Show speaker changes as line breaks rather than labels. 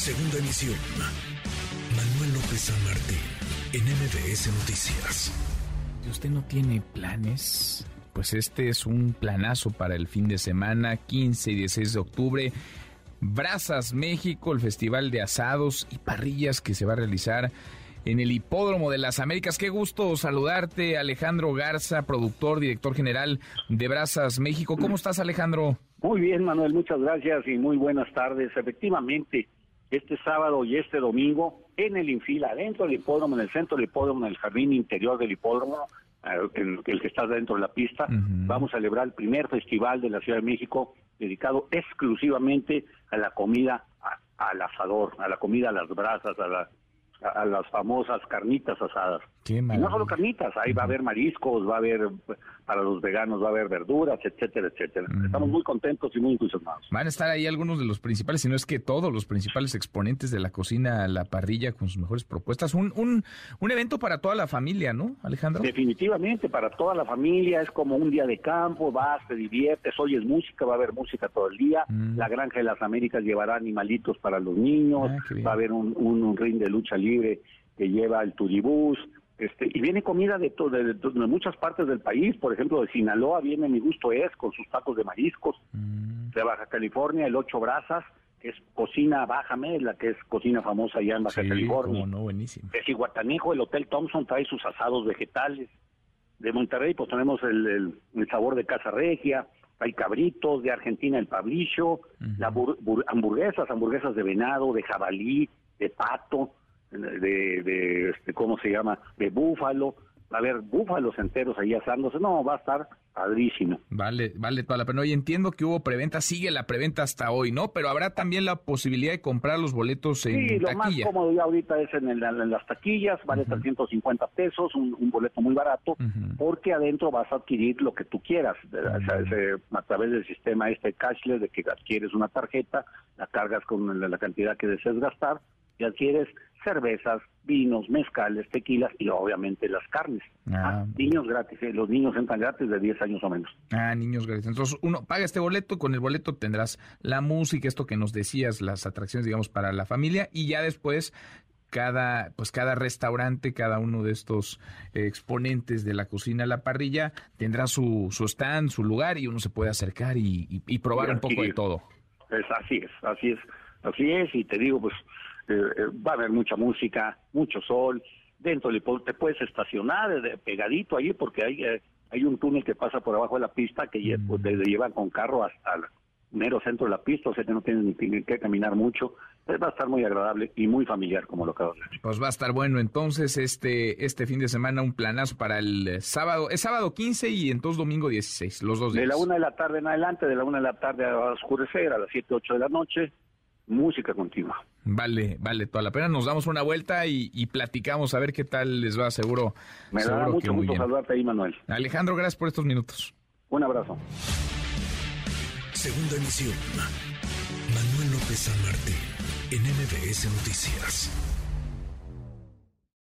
Segunda emisión. Manuel López San Martín, en MBS Noticias.
Si usted no tiene planes, pues este es un planazo para el fin de semana, 15 y 16 de octubre. Brazas México, el festival de asados y parrillas que se va a realizar en el Hipódromo de las Américas. Qué gusto saludarte, Alejandro Garza, productor, director general de Brazas México. ¿Cómo estás, Alejandro?
Muy bien, Manuel, muchas gracias y muy buenas tardes. Efectivamente, este sábado y este domingo en el Infila, dentro del hipódromo, en el centro del hipódromo, en el jardín interior del hipódromo, en eh, el que está dentro de la pista, vamos a celebrar el primer festival de la Ciudad de México dedicado exclusivamente a la comida al asador, a la comida a las brasas, a la a, las famosas carnitas asadas. Y no solo carnitas, ahí va a haber mariscos, va a haber, para los veganos va a haber verduras, etcétera, etcétera. Estamos muy contentos y muy entusiasmados.
Van a estar ahí algunos de los principales, si no es que todos los principales exponentes de la cocina a la parrilla con sus mejores propuestas. Un, un, un evento para toda la familia, ¿no, Alejandro?
Definitivamente, para toda la familia, es como un día de campo, vas, te diviertes, oyes música, va a haber música todo el día. Mm. La Granja de las Américas llevará animalitos para los niños, ah, va a haber un, un, un ring de lucha libre que lleva el turibús, este, y viene comida de, de, muchas partes del país, por ejemplo, de Sinaloa viene Mi Gusto Es con sus tacos de mariscos, mm. de Baja California el Ocho Brazas, que es cocina baja la que es cocina famosa allá en Baja California.
no, buenísimo.
De Cihuatanejo, el Hotel Thompson trae sus asados vegetales. De Monterrey, pues tenemos el, sabor de Casa Regia, hay cabritos, de Argentina el pablillo, hamburguesas, hamburguesas de venado, de jabalí, de pato, de, de este, ¿cómo se llama? De búfalo, va a haber búfalos enteros ahí asándose, no, va a estar padrísimo.
Vale, vale toda la pena. Y entiendo que hubo preventa, sigue la preventa hasta hoy, ¿no? Pero habrá también la posibilidad de comprar los boletos en
sí, lo más cómodo ya ahorita es en, las taquillas, vale 350 pesos, un, boleto muy barato, porque adentro vas a adquirir lo que tú quieras, a través del sistema este cashless, de que adquieres una tarjeta, la cargas con la, la cantidad que desees gastar, y adquieres cervezas, vinos, mezcales, tequilas y obviamente las carnes. Ah, ah niños gratis, eh, los niños entran gratis de 10 años o menos.
Ah, niños gratis. Entonces uno paga este boleto, con el boleto tendrás la música, esto que nos decías, las atracciones, digamos, para la familia y ya después cada pues cada restaurante, cada uno de estos exponentes de la cocina la parrilla tendrá su, su stand, su lugar y uno se puede acercar y, y, probar un poco de todo.
Es así es, así es, así es y te digo pues va a haber mucha música, mucho sol, dentro te puedes estacionar de, pegadito ahí porque hay, eh, hay un túnel que pasa por abajo de la pista que pues, te llevan con carro hasta el mero centro de la pista, o sea que no tienes ni que caminar mucho. va a estar muy agradable y muy familiar, como lo acabo de decir.
Pues va a estar bueno entonces este este fin de semana, un planazo para el sábado. Es sábado 15 y entonces domingo 16, los dos días.
De la una de la tarde en adelante, de la una de la tarde a oscurecer, a las 7, 8 de la noche, música continua.
Vale, vale, toda la pena. Nos damos una vuelta y, platicamos a ver qué tal les va, seguro.
Me da mucho gusto saludarte ahí, Manuel.
Alejandro, gracias por estos minutos.
Un abrazo.
Segunda emisión. Manuel López San Martín, en MBS Noticias.